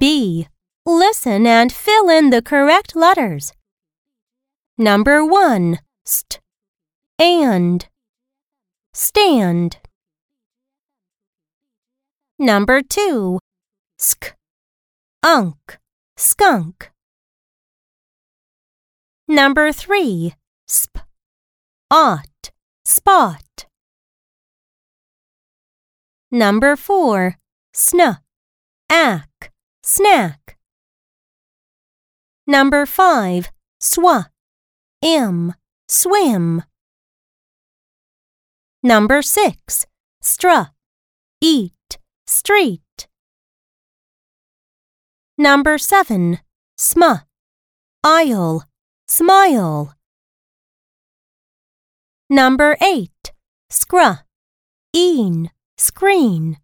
B. Listen and fill in the correct letters. Number 1. St. And. Stand. Number 2. Sk. Unk. Skunk. Number 3. Sp. Ought. Spot. Number 4. Sn. Ack. Snack. Number 5. Swa. Im. Swim. Number 6. Stra. Eat. Street. Number 7. Sma. Aisle. Smile. Number 8. Scra. Een. Screen.